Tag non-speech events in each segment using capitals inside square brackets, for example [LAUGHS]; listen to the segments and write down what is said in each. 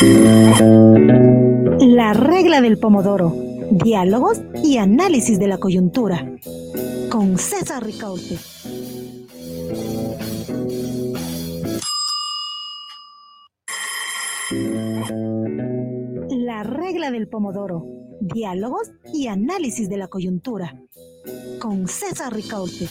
La regla del pomodoro. Diálogos y análisis de la coyuntura. Con César Ricaute. La regla del pomodoro. Diálogos y análisis de la coyuntura. Con César Ricaute.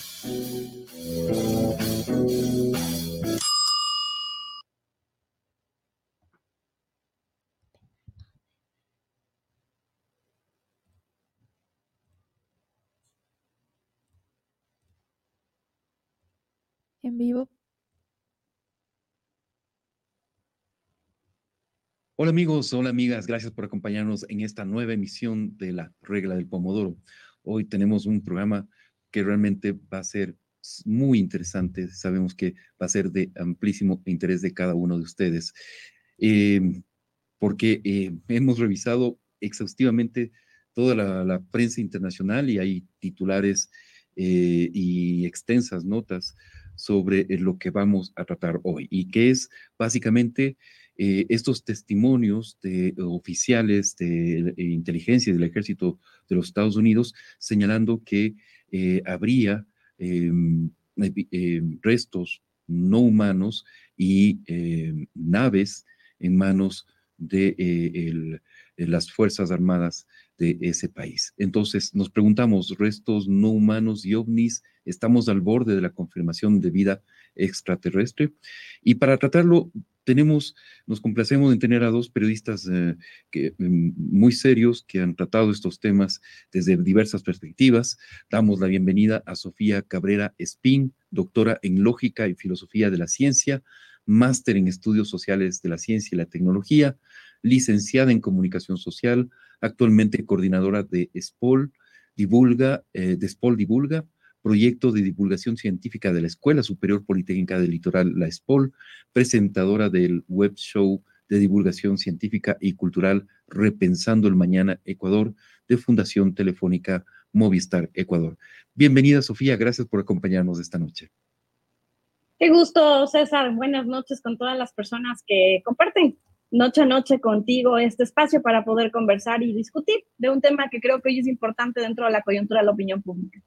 Vivo. Hola amigos, hola amigas, gracias por acompañarnos en esta nueva emisión de la regla del pomodoro. Hoy tenemos un programa que realmente va a ser muy interesante. Sabemos que va a ser de amplísimo interés de cada uno de ustedes, em, porque eh, hemos revisado exhaustivamente toda la, prensa internacional y hay titulares eh, y extensas notas sobre eh, lo que vamos a tratar hoy y que es básicamente eh, estos testimonios de oficiales de inteligencia del ejército de los Estados Unidos señalando que eh, habría em, restos no humanos y em, naves en manos de las Fuerzas Armadas de ese país. Entonces, nos preguntamos, restos no humanos y ovnis, estamos al borde de la confirmación de vida extraterrestre. Y para tratarlo, tenemos, nos complacemos en tener a dos periodistas eh, mm, muy serios que han tratado estos temas desde diversas perspectivas. Damos la bienvenida a Sofía Cabrera Espín, doctora en Lógica y Filosofía de la Ciencia, máster en Estudios Sociales de la Ciencia y la Tecnología, licenciada en Comunicación Social, actualmente coordinadora de SPOL, divulga, eh, de SPOL Divulga, proyecto de divulgación científica de la Escuela Superior Politécnica del Litoral, la SPOL, presentadora del web show de divulgación científica y cultural Repensando el Mañana Ecuador de Fundación Telefónica Movistar Ecuador. Bienvenida, Sofía, gracias por acompañarnos esta noche. Qué gusto, César. Buenas noches con todas las personas que comparten noche a noche contigo este espacio para poder conversar y discutir de un tema que creo que hoy es importante dentro de la coyuntura de la opinión pública.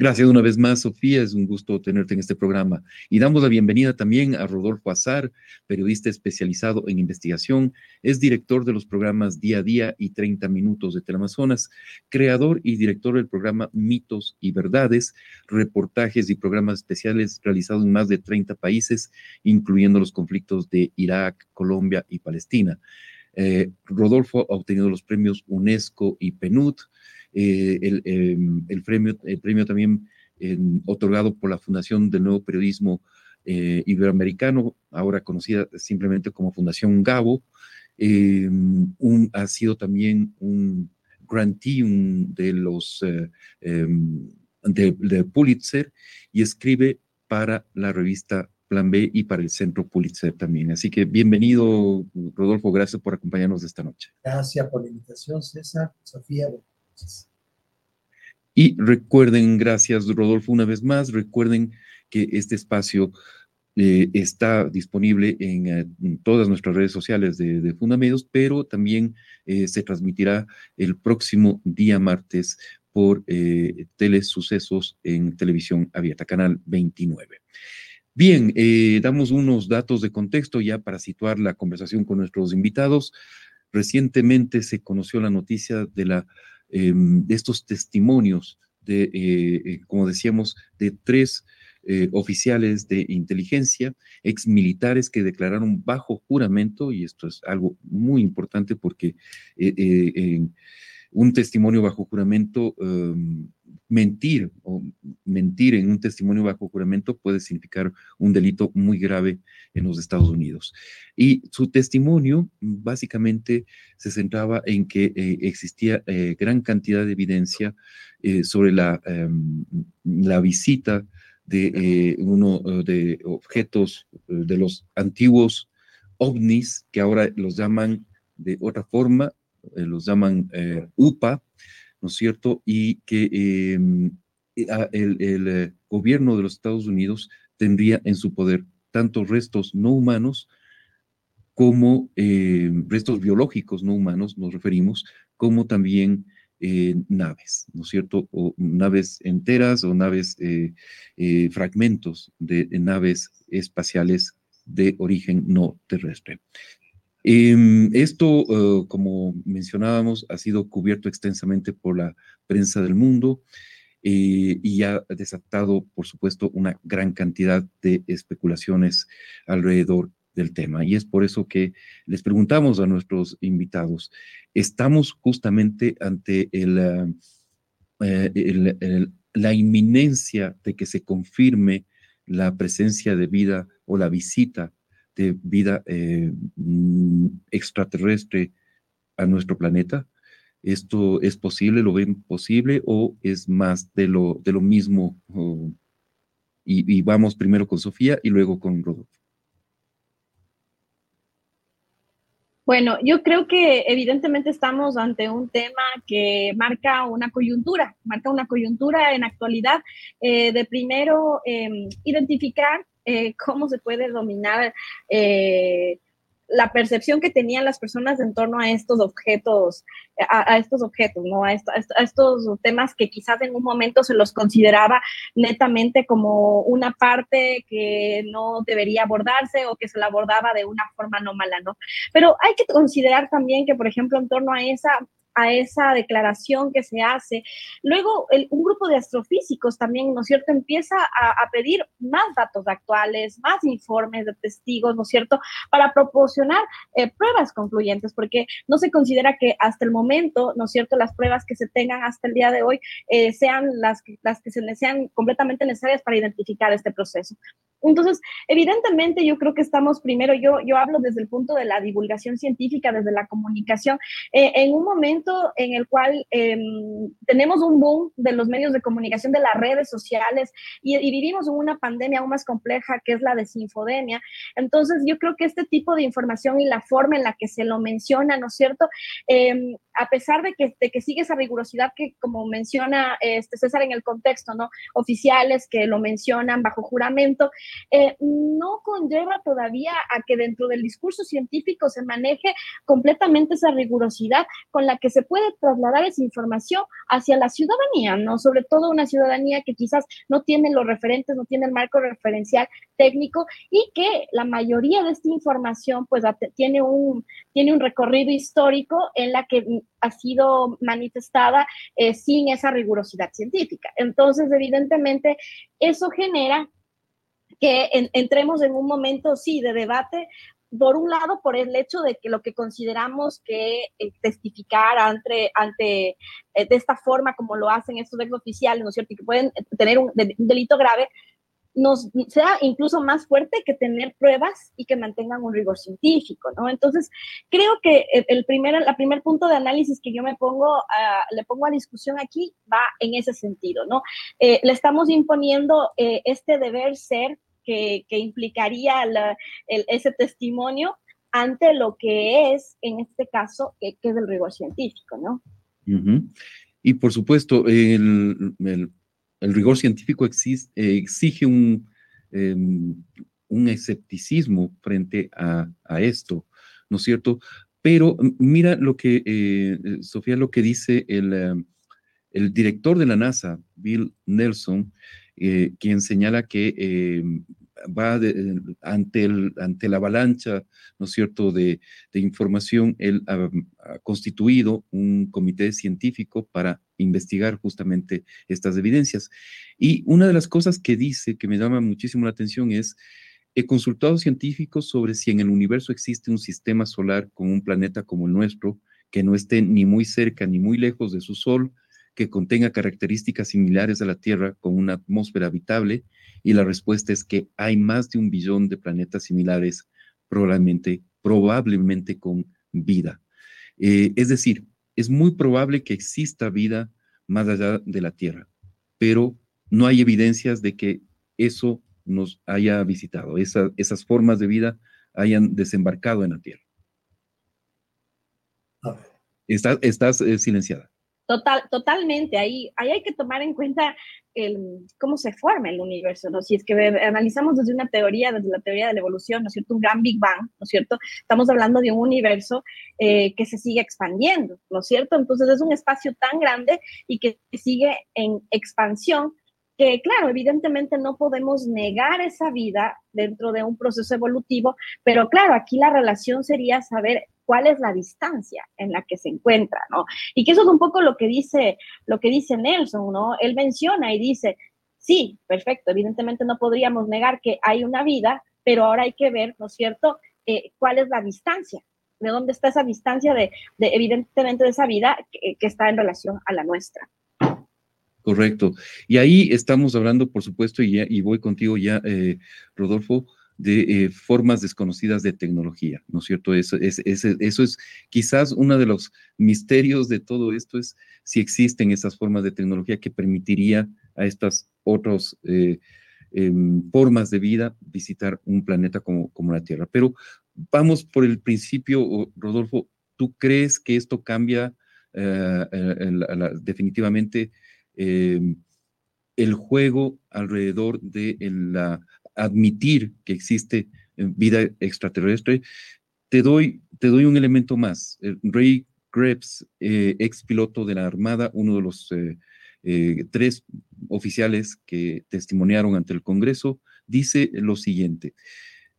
Gracias una vez más, Sofía. Es un gusto tenerte en este programa. Y damos la bienvenida también a Rodolfo Azar, periodista especializado en investigación. Es director de los programas Día a Día y 30 Minutos de Teleamazonas, creador y director del programa Mitos y Verdades, reportajes y programas especiales realizados en más de 30 países, incluyendo los conflictos de Irak, Colombia y Palestina. Eh, Rodolfo ha obtenido los premios UNESCO y PNUD eh, em, el, premio, el premio también otorgado por la Fundación del Nuevo Periodismo eh, Iberoamericano, ahora conocida simplemente como Fundación Gabo, em, ha sido también un grantee de los eh, em, de, Pulitzer y escribe para la revista Plan B y para el Centro Pulitzer también. Así que bienvenido, Rodolfo, gracias por acompañarnos esta noche. Gracias por la invitación, César, Sofía. Y recuerden, gracias Rodolfo una vez más, recuerden que este espacio eh, está disponible en, eh, todas nuestras redes sociales de, de Fundamedios, pero también eh, se transmitirá el próximo día martes por Telesucesos en televisión abierta, canal 29. Bien, damos unos datos de contexto ya para situar la conversación con nuestros invitados. Recientemente se conoció la noticia de la De estos testimonios de, eh, eh, como decíamos, de tres eh, oficiales de inteligencia, exmilitares que declararon bajo juramento, y esto es algo muy importante porque un testimonio bajo juramento em, mentir o mentir en un testimonio bajo juramento puede significar un delito muy grave en los Estados Unidos. Y su testimonio básicamente se centraba en que eh, existía eh, gran cantidad de evidencia eh, sobre la, em, la visita de uno de objetos de los antiguos ovnis, que ahora los llaman de otra forma, los llaman UPA, ¿no es cierto? Y que em, eh, el, eh, gobierno de los Estados Unidos tendría en su poder tanto restos no humanos como eh, restos biológicos no humanos, nos referimos, como también eh, naves, ¿no es cierto? O naves enteras o naves, eh, fragmentos de, naves espaciales de origen no terrestre. Em, esto, como mencionábamos, ha sido cubierto extensamente por la prensa del mundo y ha desatado, por supuesto, una gran cantidad de especulaciones alrededor del tema. Y es por eso que les preguntamos a nuestros invitados, ¿estamos justamente ante el, eh, la inminencia de que se confirme la presencia de vida o la visita vida eh, mm, extraterrestre a nuestro planeta? ¿Esto es posible? ¿Lo ven posible o es más de lo, de lo mismo? y, y, vamos primero con Sofía y luego con Rodolfo. Bueno, yo creo que evidentemente estamos ante un tema que marca una coyuntura, marca una coyuntura en actualidad eh, de primero em, identificar eh, cómo se puede dominar eh, la percepción que tenían las personas en torno a estos objetos, a, estos objetos, ¿no? A, estos temas que quizás en un momento se los consideraba netamente como una parte que no debería abordarse o que se la abordaba de una forma no mala, ¿no? Pero hay que considerar también que, por ejemplo, en torno a esa a esa declaración que se hace. Luego, un grupo de astrofísicos también, ¿no cierto?, empieza a, pedir más datos actuales, más informes de testigos, ¿no cierto?, para proporcionar eh, pruebas concluyentes, porque no se considera que hasta el momento, ¿no cierto?, las pruebas que se tengan hasta el día de hoy eh, sean las, las que se sean completamente necesarias para identificar este proceso. Entonces, evidentemente yo creo que estamos primero, yo, yo hablo desde el punto de la divulgación científica, desde la comunicación, eh, en un momento en el cual em, tenemos un boom de los medios de comunicación, de las redes sociales, y, vivimos en una pandemia aún más compleja que es la desinfodemia. Entonces, yo creo que este tipo de información y la forma en la que se lo menciona, ¿no es cierto? Em, a pesar de que, de que sigue esa rigurosidad que, como menciona este César en el contexto, ¿no? Oficiales que lo mencionan bajo juramento, eh, no conlleva todavía a que dentro del discurso científico se maneje completamente esa rigurosidad con la que se puede trasladar esa información hacia la ciudadanía, ¿no? Sobre todo una ciudadanía que quizás no tiene los referentes, no tiene el marco referencial técnico y que la mayoría de esta información pues tiene un, tiene un recorrido histórico en la que ha sido manifestada eh, sin esa rigurosidad científica. Entonces, evidentemente, eso genera que entremos en un momento, sí, de debate, por un lado, por el hecho de que lo que consideramos que eh, testificar ante, ante eh, de esta forma como lo hacen estos ex oficiales, ¿no es cierto? Y que pueden tener un, delito grave, nos sea incluso más fuerte que tener pruebas y que mantengan un rigor científico, ¿no? Entonces, creo que el primer, la primer punto de análisis que yo me pongo, le pongo a discusión aquí va en ese sentido, ¿no? Eh, le estamos imponiendo este deber ser que, implicaría ese testimonio ante lo que es, en este caso, que, es el rigor científico, ¿no? Y por supuesto, el, rigor científico exige un, em, un escepticismo frente a, esto, ¿no es cierto? Pero mira lo que, eh, Sofía, lo que dice el, em, el director de la NASA, Bill Nelson, eh, quien señala que em, va ante, el, ante la avalancha, ¿no es cierto?, de, información, él ha, constituido un comité científico para investigar justamente estas evidencias. Y una de las cosas que dice, que me llama muchísimo la atención, es, he consultado científicos sobre si en el universo existe un sistema solar con un planeta como el nuestro, que no esté ni muy cerca ni muy lejos de su Sol, que contenga características similares a la Tierra con una atmósfera habitable? Y la respuesta es que hay más de un billón de planetas similares, probablemente, probablemente con vida. Eh, es decir, es muy probable que exista vida más allá de la Tierra, pero no hay evidencias de que eso nos haya visitado, esas formas de vida hayan desembarcado en la Tierra. Estás, estás eh, silenciada. Total, totalmente. Ahí, ahí hay que tomar en cuenta el, cómo se forma el universo, ¿no? Si es que analizamos desde una teoría, desde la teoría de la evolución, ¿no es cierto? Un gran Big Bang, ¿no es cierto? Estamos hablando de un universo eh, que se sigue expandiendo, ¿no es cierto? Entonces es un espacio tan grande y que sigue en expansión que claro, evidentemente no podemos negar esa vida dentro de un proceso evolutivo, pero claro, aquí la relación sería saber cuál es la distancia en la que se encuentra, ¿no? Y que eso es un poco lo que dice, lo que dice Nelson, ¿no? Él menciona y dice, sí, perfecto, evidentemente no podríamos negar que hay una vida, pero ahora hay que ver, ¿no es cierto?, eh, cuál es la distancia, de dónde está esa distancia de, evidentemente, de esa vida que, está en relación a la nuestra. Correcto. Y ahí estamos hablando, por supuesto, y, voy contigo ya, eh, Rodolfo, de eh, formas desconocidas de tecnología, ¿no es cierto? Eso es, eso es quizás uno de los misterios de todo esto, es si existen esas formas de tecnología que permitiría a estas otras eh, em, formas de vida visitar un planeta como la Tierra. Pero vamos por el principio, Rodolfo, ¿tú crees que esto cambia definitivamente em, el juego alrededor de la admitir que existe eh, vida extraterrestre, te doy, te doy un elemento más. Ray Krebs, eh, ex piloto de la Armada, uno de los eh, tres oficiales que testimoniaron ante el Congreso, dice lo siguiente.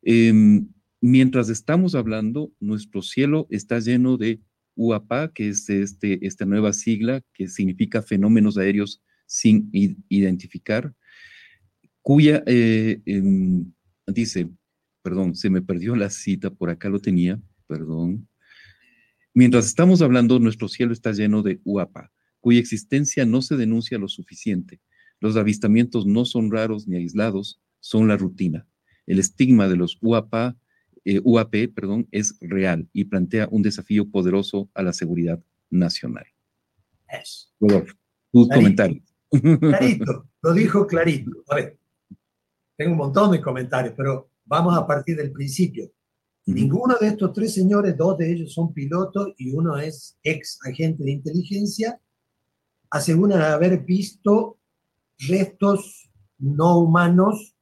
Em, mientras estamos hablando, nuestro cielo está lleno de UAPA, que es este, esta nueva sigla que significa fenómenos aéreos sin identificar, cuya, eh, em, dice, perdón, se me perdió la cita, por acá lo tenía, perdón. Mientras estamos hablando, nuestro cielo está lleno de UAPA, cuya existencia no se denuncia lo suficiente. Los avistamientos no son raros ni aislados, son la rutina. El estigma de los UAPA, eh, UAP perdón, es real y plantea un desafío poderoso a la seguridad nacional. Eso. tu comentario. Clarito, lo dijo clarito. A ver, tengo un montón de comentarios, pero vamos a partir del principio. Ninguno de estos tres señores, dos de ellos son pilotos y uno es ex agente de inteligencia, aseguran haber visto restos no humanos,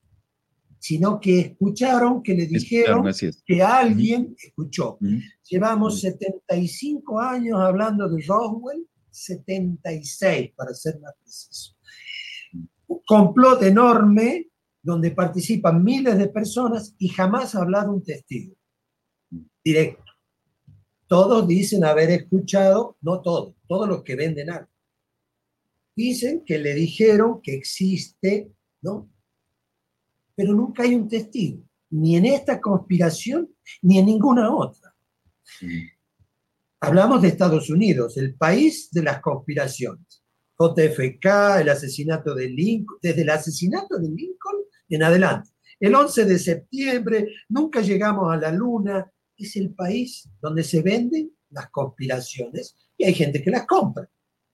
sino que escucharon que le dijeron que alguien escuchó. Llevamos 75 años hablando de Roswell, 76 para ser más preciso. Un complot enorme donde participan miles de personas y jamás ha hablado un testigo directo. Todos dicen haber escuchado, no todos, todos los que venden algo. Dicen que le dijeron que existe, ¿no? Pero nunca hay un testigo, ni en esta conspiración, ni en ninguna otra. Hablamos de Estados Unidos, el país de las conspiraciones. JFK, el asesinato de Lincoln, desde el asesinato de Lincoln en adelante. El 11 de septiembre, nunca llegamos a la luna, es el país donde se venden las conspiraciones y hay gente que las compra.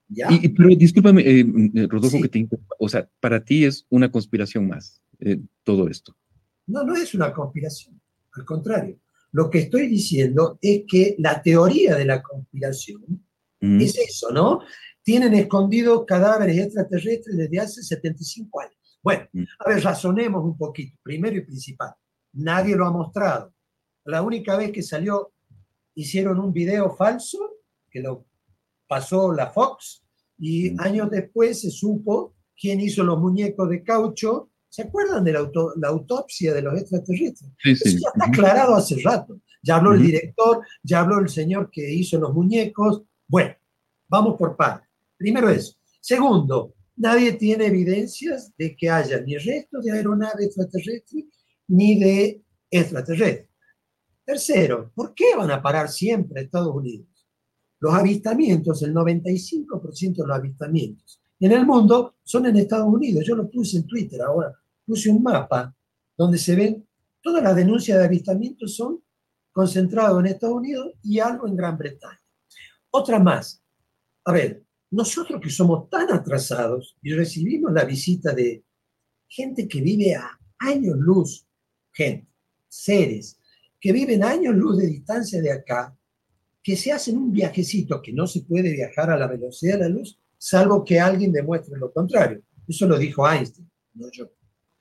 ¿ya? Y, pero discúlpame, eh, eh, Rodolfo, que te o sea, para ti es una conspiración más eh, todo esto. No, no es una conspiración, al contrario. Lo que estoy diciendo es que la teoría de la conspiración mm. es eso, ¿no? Tienen escondidos cadáveres extraterrestres desde hace 75 años. Bueno, mm. a ver, razonemos un poquito. Primero y principal, nadie lo ha mostrado. La única vez que salió, hicieron un video falso, que lo pasó la Fox, y mm. años después se supo quién hizo los muñecos de caucho. ¿Se acuerdan de la, autopsia de los extraterrestres? Sí, sí. Eso ya está aclarado hace rato. Ya habló el director, ya habló el señor que hizo los muñecos. Bueno, vamos por partes. Primero eso. Segundo, nadie tiene evidencias de que haya ni restos de aeronave extraterrestre ni de extraterrestres. Tercero, ¿por qué van a parar siempre a Estados Unidos? Los avistamientos, el 95% de los avistamientos en el mundo son en Estados Unidos. Yo lo puse en Twitter ahora, puse un mapa donde se ven todas las denuncias de avistamientos son concentradas en Estados Unidos y algo en Gran Bretaña. Otra más. A ver, nosotros que somos tan atrasados y recibimos la visita de gente que vive a años luz, gente, seres, que viven años luz de distancia de acá, que se hacen un viajecito que no se puede viajar a la velocidad de la luz, salvo que alguien demuestre lo contrario. Eso lo dijo Einstein, no yo.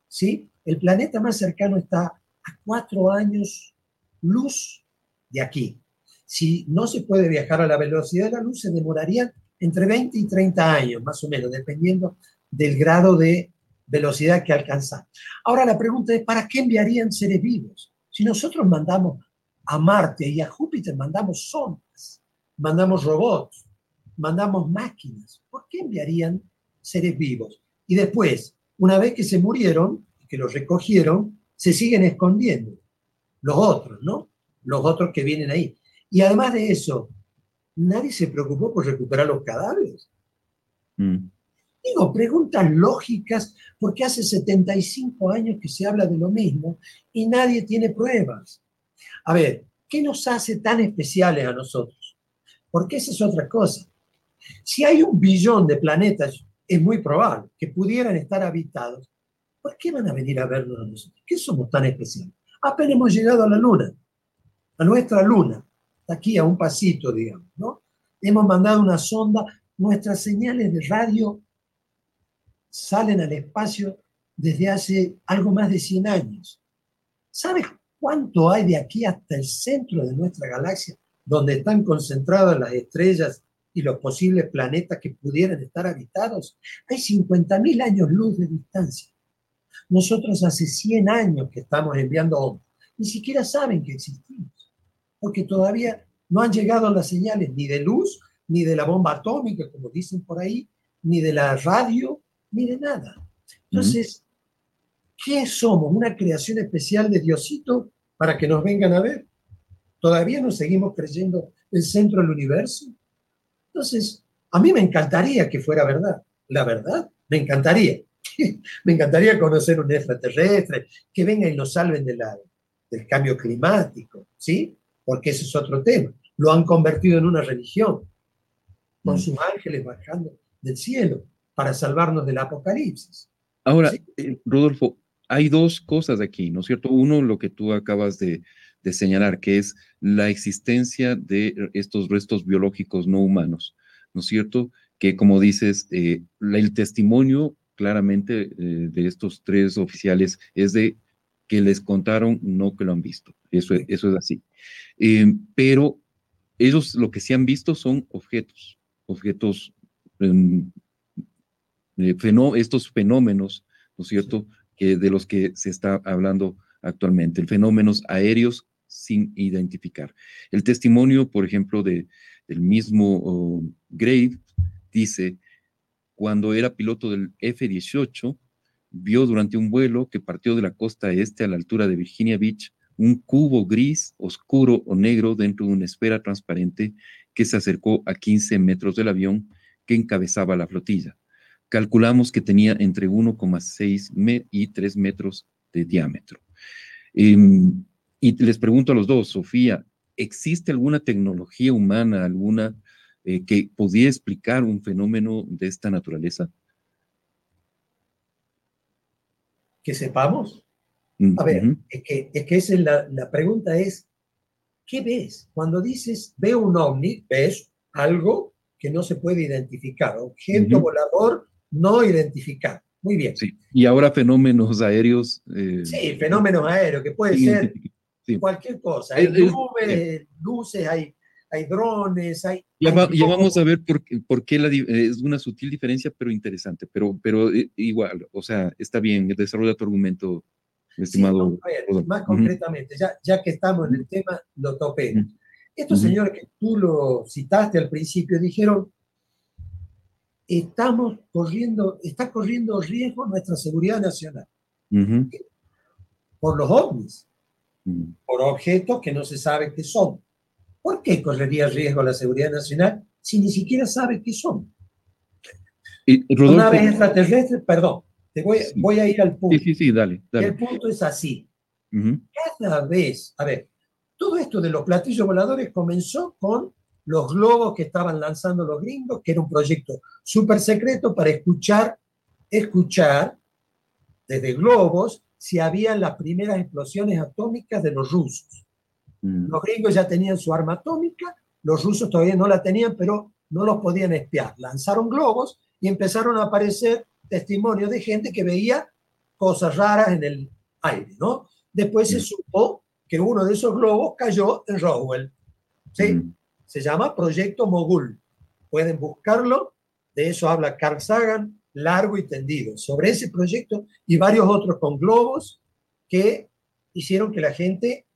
¿Sí? El planeta más cercano está a cuatro años luz de aquí. Si no se puede viajar a la velocidad de la luz, se demorarían entre 20 y 30 años, más o menos, dependiendo del grado de velocidad que alcanzan. Ahora la pregunta es, ¿para qué enviarían seres vivos? Si nosotros mandamos a Marte y a Júpiter, mandamos sondas, mandamos robots, mandamos máquinas, ¿por qué enviarían seres vivos? Y después, una vez que se murieron, que los recogieron, se siguen escondiendo. Los otros, ¿no? Los otros que vienen ahí. Y además de eso, nadie se preocupó por recuperar los cadáveres. Mm. Digo, preguntas lógicas, porque hace 75 años que se habla de lo mismo y nadie tiene pruebas. A ver, ¿qué nos hace tan especiales a nosotros? Porque esa es otra cosa. Si hay un billón de planetas, es muy probable que pudieran estar habitados. ¿Por qué van a venir a vernos nosotros? ¿Qué somos tan especiales? Apenas hemos llegado a la Luna, a nuestra Luna, aquí a un pasito, digamos, ¿no? Hemos mandado una sonda, nuestras señales de radio salen al espacio desde hace algo más de 100 años. ¿Sabes cuánto hay de aquí hasta el centro de nuestra galaxia, donde están concentradas las estrellas y los posibles planetas que pudieran estar habitados? Hay 50.000 años luz de distancia. Nosotros hace 100 años que estamos enviando ondas. Ni siquiera saben que existimos, porque todavía no han llegado las señales ni de luz, ni de la bomba atómica, como dicen por ahí, ni de la radio, ni de nada. Entonces, ¿qué somos? ¿Una creación especial de Diosito para que nos vengan a ver? ¿Todavía nos seguimos creyendo el centro del universo? Entonces, a mí me encantaría que fuera verdad. La verdad, me encantaría. [LAUGHS] me encantaría conocer un extraterrestre, que venga y nos salven de la, del cambio climático, ¿sí? Porque ese es otro tema. Lo han convertido en una religión, con mm. sus ángeles bajando del cielo para salvarnos del apocalipsis. Ahora, eh, Rodolfo, hay dos cosas aquí, ¿no es cierto? Uno, lo que tú acabas de, señalar, que es la existencia de estos restos biológicos no humanos, ¿no es cierto? Que como dices, eh, el testimonio claramente eh, de estos tres oficiales es de que les contaron, no que lo han visto. Eso, eso es así. pero ellos lo que sí han visto son objetos, objetos em, eh, estos fenómenos, ¿no es cierto?, que de los que se está hablando actualmente, fenómenos aéreos sin identificar. El testimonio, por ejemplo, de, del mismo oh, Grave dice, cuando era piloto del F-18, vio durante un vuelo que partió de la costa este a la altura de Virginia Beach un cubo gris, oscuro o negro dentro de una esfera transparente que se acercó a 15 metros del avión que encabezaba la flotilla calculamos que tenía entre 1,6 y 3 metros de diámetro. Em, y les pregunto a los dos, Sofía, ¿existe alguna tecnología humana, alguna eh, que pudiera explicar un fenómeno de esta naturaleza? Que sepamos. A ver, es, que, es que esa la, la pregunta es, ¿qué ves? Cuando dices, veo un ovni, ves algo que no se puede identificar, objeto volador no identificar. Muy bien. Sí. Y ahora fenómenos aéreos. Eh, sí, fenómenos aéreos, que puede ser cualquier cosa. Hay nubes, luces, hay, hay drones, hay... Ya, vamos a ver por, por qué la, es una sutil diferencia, pero interesante. Pero, pero eh, igual, o sea, está bien, desarrolla tu argumento, estimado. más concretamente, ya, ya que estamos en el tema, lo topé. Estos señores que tú lo citaste al principio dijeron, estamos corriendo, está corriendo riesgo nuestra seguridad nacional. Por los ovnis, por objetos que no se sabe qué son. ¿Por qué correría riesgo la seguridad nacional si ni siquiera sabe qué son? Una vez extraterrestre, perdón, te voy, voy, a ir al punto. Sí, sí, sí, dale. El punto es así. Cada vez, a ver, todo esto de los platillos voladores comenzó con los globos que estaban lanzando los gringos, que era un proyecto súper secreto para escuchar, escuchar desde globos si habían las primeras explosiones atómicas de los rusos. Mm. Los gringos ya tenían su arma atómica, los rusos todavía no la tenían, pero no los podían espiar. Lanzaron globos y empezaron a aparecer testimonios de gente que veía cosas raras en el aire, ¿no? Después se supo que uno de esos globos cayó en Roswell. ¿sí? Se llama Proyecto Mogul. Pueden buscarlo, de eso habla Carl Sagan, largo y tendido, sobre ese proyecto y varios otros con globos que hicieron que la gente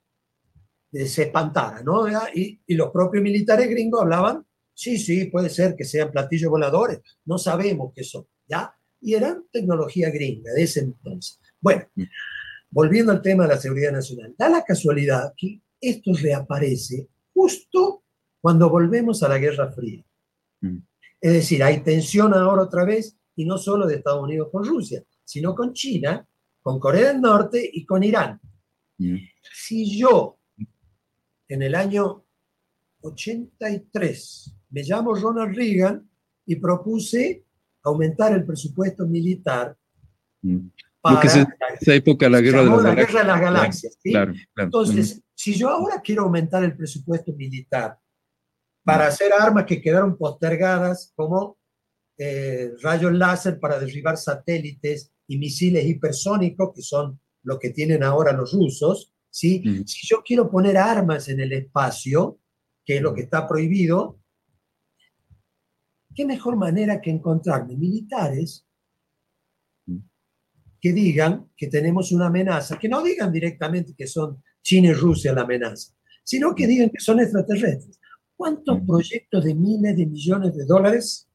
eh, se espantara, ¿no? Y, y los propios militares gringos hablaban, sí, sí, puede ser que sean platillos voladores, no sabemos qué son, ¿ya? Y eran tecnología gringa de ese entonces. Bueno, volviendo al tema de la seguridad nacional, da la casualidad que esto reaparece justo cuando volvemos a la Guerra Fría. Mm. Es decir, hay tensión ahora otra vez, y no solo de Estados Unidos con Rusia, sino con China, con Corea del Norte y con Irán. Mm. Si yo, en el año 83, me llamo Ronald Reagan y propuse aumentar el presupuesto militar mm. para esa época la guerra, de, la guerra de las galaxias. Entonces, si yo ahora quiero aumentar el presupuesto militar para hacer armas que quedaron postergadas como eh, rayos láser para derribar satélites y misiles hipersónicos, que son lo que tienen ahora los rusos, ¿sí? Si yo quiero poner armas en el espacio, que es lo que está prohibido, ¿qué mejor manera que encontrarme militares que digan que tenemos una amenaza, que no digan directamente que son China y Rusia la amenaza, sino que digan que son extraterrestres. ¿Cuántos proyectos de miles de millones de dólares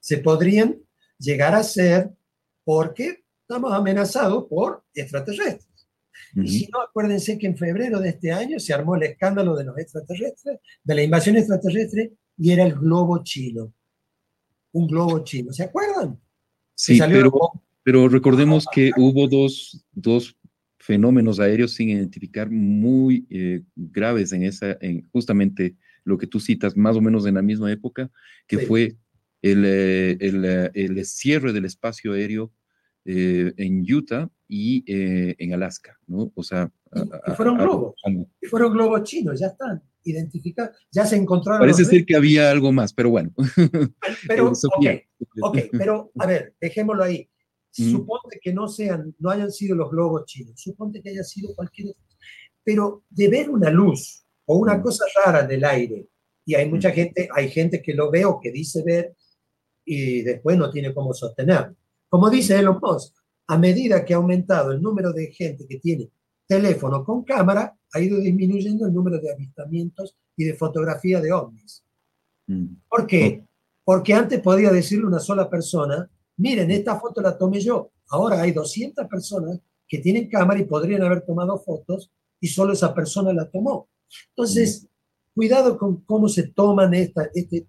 se podrían llegar a hacer porque estamos amenazados por extraterrestres? Y si no, acuérdense que en febrero de este año se armó el escándalo de los extraterrestres, de la invasión extraterrestre, y era el globo chino. Un globo chino, ¿se acuerdan? Sí, pero, pero recordemos que hubo dos, dos fenómenos aéreos sin identificar muy eh, graves en esa, en justamente lo que tú citas más o menos en la misma época, que fue el, eh, el, eh, el, cierre del espacio aéreo eh, en Utah y en Alaska, ¿no? O sea... Y, fueron globos, y fueron globos chinos, ya están identificados, ya se encontraron... Parece ser que había algo más, pero bueno. Pero, [LAUGHS] ok, pero a ver, dejémoslo ahí. Suponte que no sean, no hayan sido los globos chinos, suponte que haya sido cualquier... Pero de ver una luz o una cosa rara del aire. Y hay mucha gente, hay gente que lo ve o que dice ver y después no tiene cómo sostenerlo. Como dice Elon Musk, a medida que ha aumentado el número de gente que tiene teléfono con cámara, ha ido disminuyendo el número de avistamientos y de fotografía de ovnis. Mm. ¿Por qué? Porque antes podía decirle una sola persona, miren, esta foto la tomé yo. Ahora hay 200 personas que tienen cámara y podrían haber tomado fotos y solo esa persona la tomó. Entonces, cuidado con cómo se toman esta, este,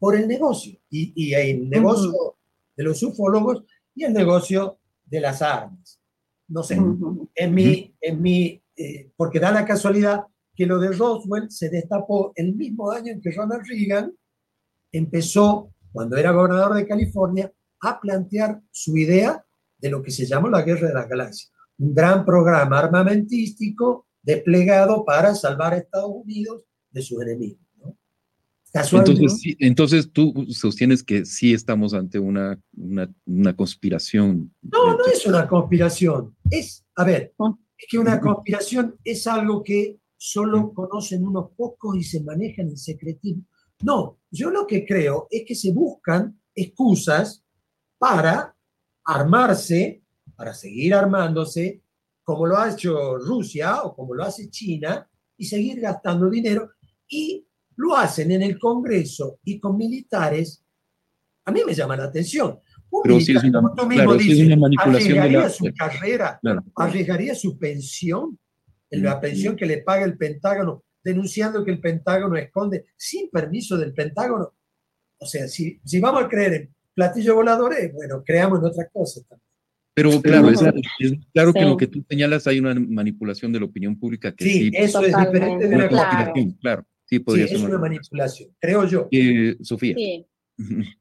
por el negocio. Y, y el negocio de los ufólogos y el negocio de las armas. No sé, en mi, en mi eh, porque da la casualidad que lo de Roswell se destapó el mismo año en que Ronald Reagan empezó, cuando era gobernador de California, a plantear su idea de lo que se llamó la Guerra de las Galaxias. Un gran programa armamentístico desplegado para salvar a Estados Unidos de sus enemigos. Entonces, entonces tú sostienes que sí estamos ante una, una, conspiración. No, no es una conspiración. Es, a ver, ah. es que una conspiración es algo que solo conocen unos pocos y se manejan en secretismo. No, yo lo que creo es que se buscan excusas para armarse, para seguir armándose, como lo ha hecho Rusia o como lo hace China, y seguir gastando dinero. Y lo hacen en el Congreso y con militares. A mí me llama la atención. Pero si es una, manipulación arriesgaría su carrera, arriesgaría su pensión, la pensión que le paga el Pentágono, denunciando que el Pentágono esconde sin permiso del Pentágono. O sea, si, si vamos a creer en platillos voladores, bueno, creamos en otras cosas también. Pero claro, es, claro que lo que tú señalas hay una manipulación de la opinión pública que sí, eso es diferente de la conspiración, claro. Sí, es una manipulación, creo yo. Eh, Sofía. Sí.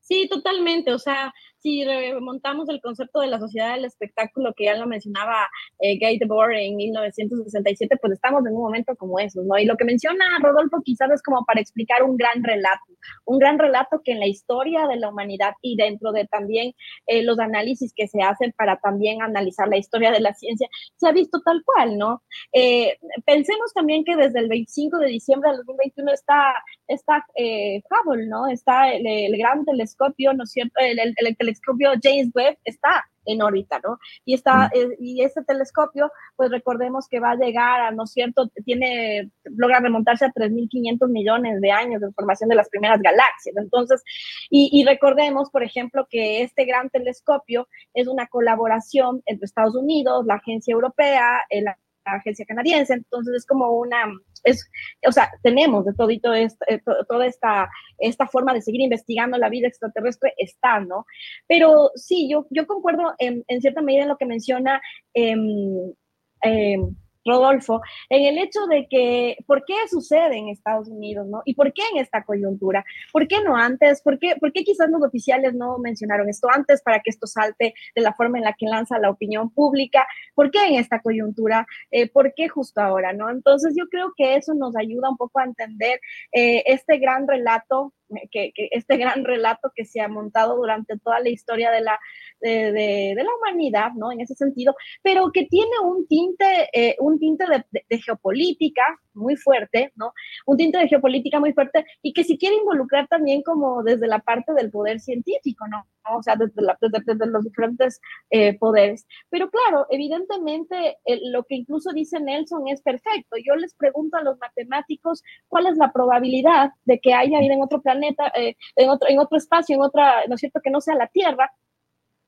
sí, totalmente. O sea, si remontamos el concepto de la sociedad del espectáculo, que ya lo mencionaba eh, Gay Debord en 1967, pues estamos en un momento como eso, ¿no? Y lo que menciona Rodolfo quizás es como para explicar un gran relato, un gran relato que en la historia de la humanidad y dentro de también eh, los análisis que se hacen para también analizar la historia de la ciencia, se ha visto tal cual, ¿no? Eh, pensemos también que desde el 25 de diciembre del 2021 está, está eh, Hubble, ¿no? Está el, gran telescopio, ¿no es cierto? El, el, el telescopio James Webb está en órbita, ¿no? Y, está, mm. eh, y ese telescopio, pues recordemos que va a llegar a, ¿no es cierto?, tiene, logra remontarse a 3.500 millones de años de formación de las primeras galaxias. Entonces, y, y, recordemos, por ejemplo, que este gran telescopio es una colaboración entre Estados Unidos, la Agencia Europea, la agencia canadiense, entonces es como una, es, o sea, tenemos de todito esto, eh, toda esta, esta forma de seguir investigando la vida extraterrestre, está, ¿no? Pero sí, yo, yo concuerdo en, en cierta medida en lo que menciona eh, Rodolfo, en el hecho de que, ¿por qué sucede en Estados Unidos, no? ¿Y por qué en esta coyuntura? ¿Por qué no antes? ¿Por qué, por qué quizás los oficiales no mencionaron esto antes para que esto salte de la forma en la que lanza la opinión pública? ¿Por qué en esta coyuntura? Eh, ¿Por qué justo ahora, no? Entonces yo creo que eso nos ayuda un poco a entender eh, este gran relato que, este gran relato que se ha montado durante toda la historia de la, de, de, la humanidad, ¿no? En ese sentido, pero que tiene un tinte, eh, un tinte de, de, geopolítica muy fuerte, ¿no? Un tinte de geopolítica muy fuerte y que si quiere involucrar también como desde la parte del poder científico, ¿no? O sea, desde, desde, desde los diferentes eh, poderes. Pero claro, evidentemente eh, lo que incluso dice Nelson es perfecto. Yo les pregunto a los matemáticos cuál es la probabilidad de que haya vida en otro planeta, eh, en, otro, en otro espacio, en otra, ¿no es cierto?, que no sea la Tierra,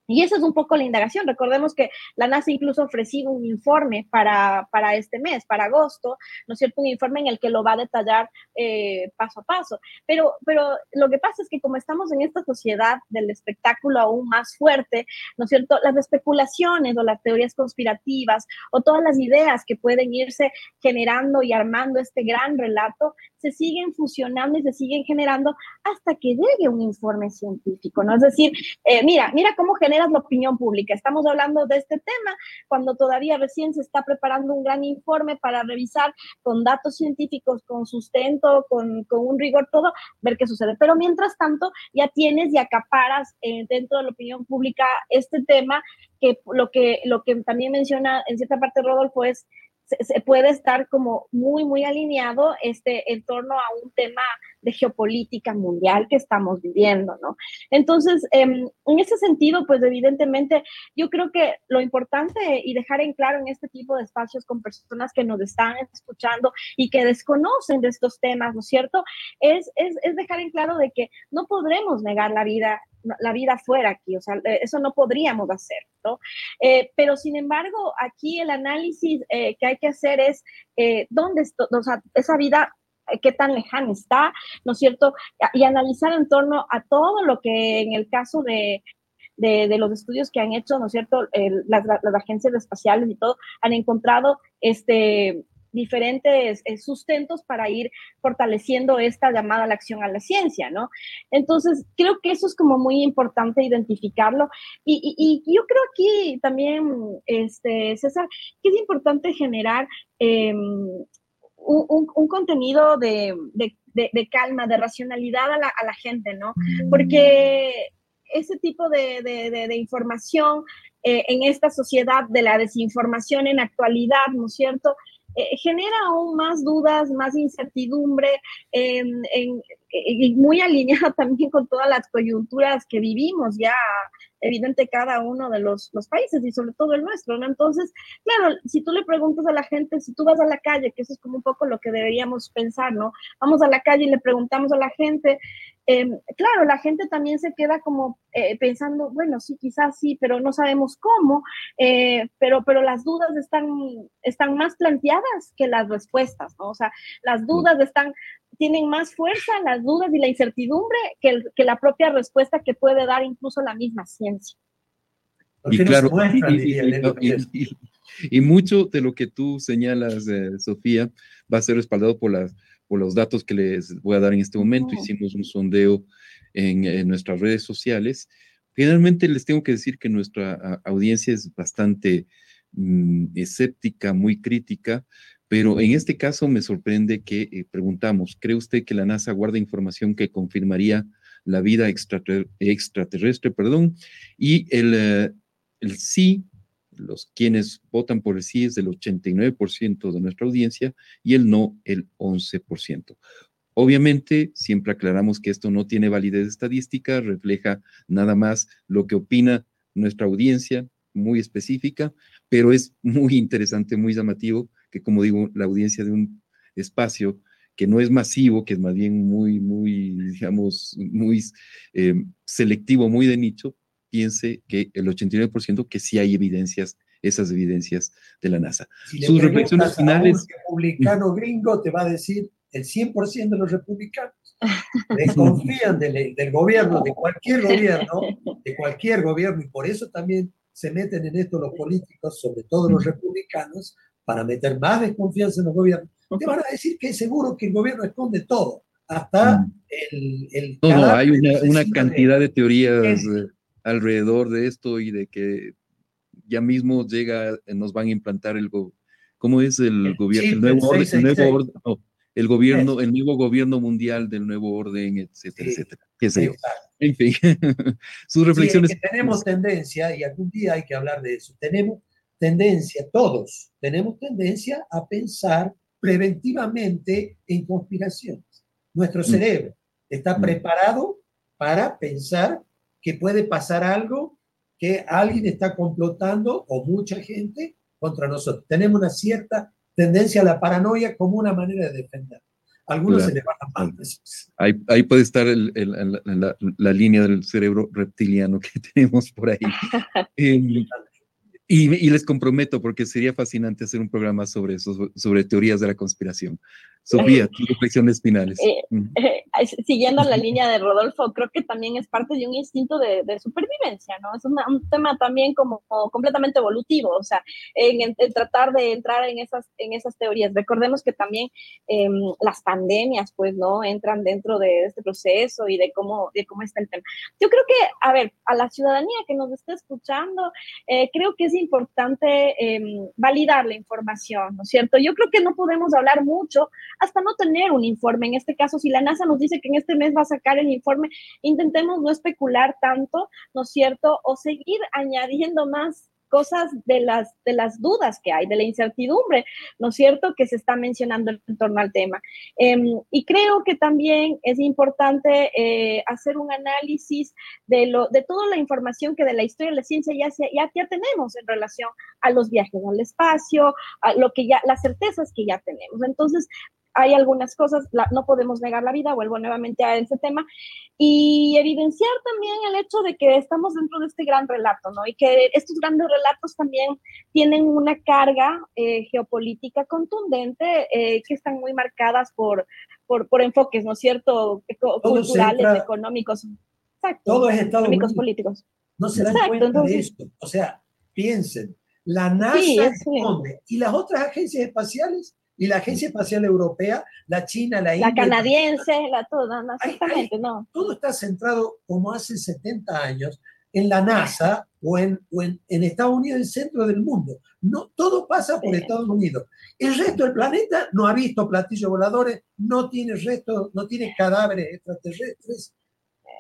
y esa es un poco la indagación. Recordemos que la NASA incluso ha ofrecido un informe para, para este mes, para agosto, ¿no es cierto? Un informe en el que lo va a detallar eh, paso a paso. Pero, pero lo que pasa es que como estamos en esta sociedad del espectáculo aún más fuerte, ¿no es cierto? Las especulaciones o las teorías conspirativas o todas las ideas que pueden irse generando y armando este gran relato se siguen fusionando y se siguen generando hasta que llegue un informe científico, ¿no? Es decir, eh, mira, mira cómo generas la opinión pública. Estamos hablando de este tema cuando todavía recién se está preparando un gran informe para revisar con datos científicos, con sustento, con, con un rigor todo, ver qué sucede. Pero mientras tanto, ya tienes y acaparas eh, dentro de la opinión pública este tema que lo que lo que también menciona en cierta parte Rodolfo es se, puede estar como muy, muy alineado este, en torno a un tema de geopolítica mundial que estamos viviendo, ¿no? Entonces, em, en ese sentido, pues evidentemente, yo creo que lo importante y dejar en claro en este tipo de espacios con personas que nos están escuchando y que desconocen de estos temas, ¿no es cierto? Es, es, es dejar en claro de que no podremos negar la vida la vida fuera aquí, o sea, eh, eso no podríamos hacer, ¿no? Eh, pero sin embargo, aquí el análisis eh, que hay que hacer es dónde, está, o sea, esa vida qué tan lejana está, ¿no es cierto? Y analizar en torno a todo lo que en el caso de, de, los estudios que han hecho, ¿no es cierto? las, las, agencias espaciales y todo han encontrado este, diferentes eh, sustentos para ir fortaleciendo esta llamada a la acción a la ciencia, ¿no? Entonces, creo que eso es como muy importante identificarlo. Y, y, yo creo aquí también, este, César, que es importante generar em, un, un, contenido de, de, de, calma, de racionalidad a la, a la, gente, ¿no? Porque ese tipo de, información eh, en esta sociedad de la desinformación en actualidad, ¿no es cierto? Eh, genera aún más dudas, más incertidumbre, y muy alineada [LAUGHS] también con todas las coyunturas que vivimos ya, evidente, cada uno de los, países y sobre todo el nuestro, ¿no? Entonces, claro, si tú le preguntas a la gente, si tú vas a la calle, que eso es como un poco lo que deberíamos pensar, ¿no? Vamos a la calle y le preguntamos a la gente, Em, claro, la gente también se queda como eh, pensando, bueno, sí, quizás sí, pero no sabemos cómo, eh, pero, pero las dudas están, están más planteadas que las respuestas, ¿no? O sea, las dudas están, tienen más fuerza, las dudas y la incertidumbre que, que la propia respuesta que puede dar incluso la misma ciencia. Y claro, y, mucho de lo que tú señalas, eh, Sofía, va a ser respaldado por las por los datos que les voy a dar en este momento. Hicimos un sondeo en, nuestras redes sociales Generalmente les tengo que decir que nuestra audiencia es bastante mm, escéptica, muy crítica, pero en este caso me sorprende que eh, preguntamos, ¿cree usted que la NASA guarda información que confirmaría la vida extraterrestre? Perdón? Y el, eh, el sí, los quienes votan por el sí es del 89% de nuestra audiencia y el no el 11%. Obviamente, siempre aclaramos que esto no tiene validez estadística, refleja nada más lo que opina nuestra audiencia, muy específica, pero es muy interesante, muy llamativo que, como digo, la audiencia de un espacio que no es masivo, que es más bien muy, muy, digamos, muy eh, selectivo, muy de nicho, piense que el 89% que sí hay evidencias, esas evidencias de la NASA. Sus reflexiones finales. un republicano [LAUGHS] gringo te va a decir el 100% de los republicanos [LAUGHS] desconfían del, del, gobierno, de cualquier gobierno, de cualquier gobierno, y por eso también se meten en esto los políticos, sobre todo los republicanos, para meter más desconfianza en los gobiernos. Te van a decir que es seguro que el gobierno esconde todo, hasta el... el no, no, hay una, una cantidad de, teorías eh, alrededor de esto y de que ya mismo llega, nos van a implantar el... ¿Cómo es el, gobierno? El nuevo, orden, el nuevo orden, el gobierno, el nuevo gobierno mundial del nuevo orden, etcétera, etcétera. ¿Qué sé yo? En fin, [LAUGHS] sus reflexiones. tenemos tendencia, y algún día hay que hablar de eso, tenemos tendencia, todos tenemos tendencia a pensar preventivamente en conspiraciones. Nuestro mm. cerebro está mm. preparado para pensar que puede pasar algo, que alguien está complotando o mucha gente contra nosotros. Tenemos una cierta tendencia a la paranoia como una manera de defender. Algunos se le van a ahí, ahí puede estar la, la, línea del cerebro reptiliano que [LAUGHS] tenemos por ahí. eh, y, les comprometo, porque sería fascinante hacer un programa sobre eso, sobre teorías de la conspiración. Sofía, [LAUGHS] tus reflexiones finales. Eh, [LAUGHS] eh, siguiendo la línea de Rodolfo, creo que también es parte de un instinto de, supervivencia, ¿no? Es un tema también como, completamente evolutivo, o sea, en, tratar de entrar en esas, en esas teorías. Recordemos que también em, las pandemias, pues, ¿no? Entran dentro de este proceso y de cómo, de cómo está el tema. Yo creo que, a ver, a la ciudadanía que nos está escuchando, eh, creo que es importante em, validar la información, ¿no es cierto? Yo creo que no podemos hablar mucho hasta no tener un informe. En este caso, si la NASA nos dice que en este mes va a sacar el informe, intentemos no especular tanto, ¿no es cierto? O seguir añadiendo más cosas de las, de las dudas que hay, de la incertidumbre, ¿no es cierto?, que se está mencionando en torno al tema. Em, y creo que también es importante eh, hacer un análisis de, lo, de toda la información que de la historia de la ciencia ya, ya, ya tenemos en relación a los viajes al espacio, a lo que ya, las certezas que ya tenemos. Entonces, hay algunas cosas, no podemos negar la vida, vuelvo nuevamente a ese tema, y evidenciar también el hecho de que estamos dentro de este gran relato, ¿no? Y que estos grandes relatos también tienen una carga eh, geopolítica contundente, eh, que están muy marcadas por, por, enfoques, ¿no es cierto?, culturales, económicos. Exacto. Todo es Estados económicos, políticos. No se dan cuenta de esto. O sea, piensen, la NASA y las otras agencias espaciales y la Agencia Espacial Europea, la China, la India. La canadiense, la toda, exactamente, no. Todo está centrado, como hace 70 años, en la NASA o en, en, Estados Unidos, el centro del mundo. No, todo pasa por Estados Unidos. El resto del planeta no ha visto platillos voladores, no tiene resto, no tiene cadáveres extraterrestres.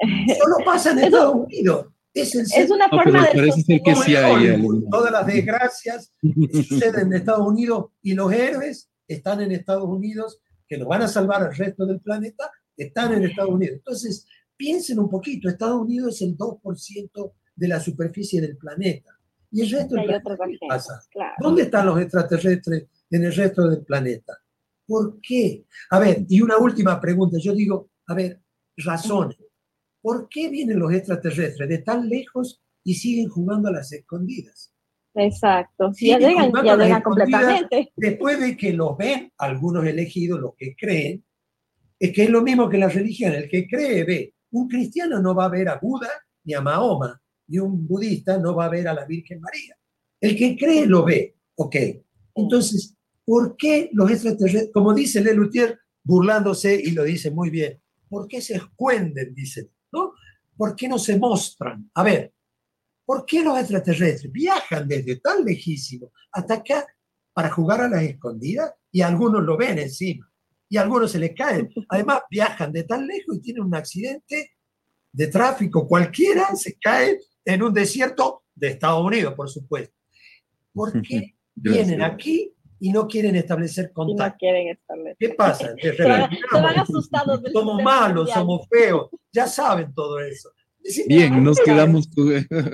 [LAUGHS] Solo pasa en Estados Unidos. Es, es, una forma de... que sí hay, Todas las desgracias suceden en Estados Unidos y los héroes están en Estados Unidos, que nos van a salvar al resto del planeta, están en Estados Unidos. Entonces, piensen un poquito, Estados Unidos es el 2% de la superficie del planeta. Y el resto del planeta, ¿qué pasa? ¿Dónde están los extraterrestres en el resto del planeta? ¿Por qué? A ver, y una última pregunta. Yo digo, a ver, razones. ¿Por qué vienen los extraterrestres de tan lejos y siguen jugando a las escondidas? Exacto, ya llegan, ya llegan completamente. Después de que los ven, algunos elegidos, los que creen, es que es lo mismo que la religión, el que cree ve. Un cristiano no va a ver a Buda ni a Mahoma, y un budista no va a ver a la Virgen María. El que cree lo ve, ok. Entonces, ¿por qué los extraterrestres, como dice Lelutier, burlándose y lo dice muy bien, ¿por qué se esconden? Dicen, ¿no? ¿por qué no se muestran? A ver, ¿por qué los extraterrestres viajan desde tan lejísimo hasta acá para jugar a las escondidas? Y algunos lo ven encima, y algunos se les caen. Además, viajan de tan lejos y tienen un accidente de tráfico cualquiera, se cae en un desierto de Estados Unidos, por supuesto. ¿Por [LAUGHS] qué vienen aquí y no quieren establecer contacto. no quieren establecer. ¿Qué pasa? [LAUGHS] Se van, asustados. somos malos, somos feos, ya saben todo eso. Bien, nos quedamos,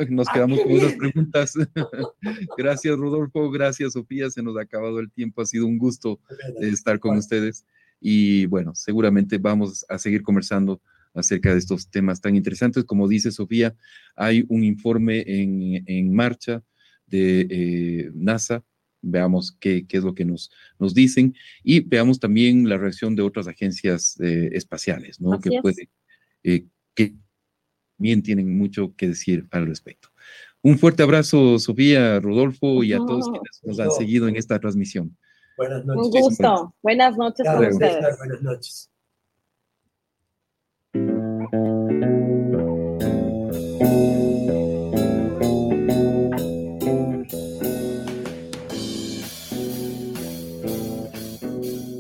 nos quedamos con [LAUGHS] esas preguntas. [LAUGHS] gracias, Rodolfo. Gracias, Sofía. Se nos ha acabado el tiempo. Ha sido un gusto estar con ustedes. Y bueno, seguramente vamos a seguir conversando acerca de estos temas tan interesantes. Como dice Sofía, hay un informe en, en marcha de eh, NASA veamos qué, qué, es lo que nos, nos dicen y veamos también la reacción de otras agencias eh, espaciales, ¿no? que puede, eh, que también tienen mucho que decir al respecto. Un fuerte abrazo, Sofía, Rodolfo y a todos quienes nos han seguido en esta transmisión. Buenas noches. Un gusto. Buenas noches con ustedes. Buenas noches.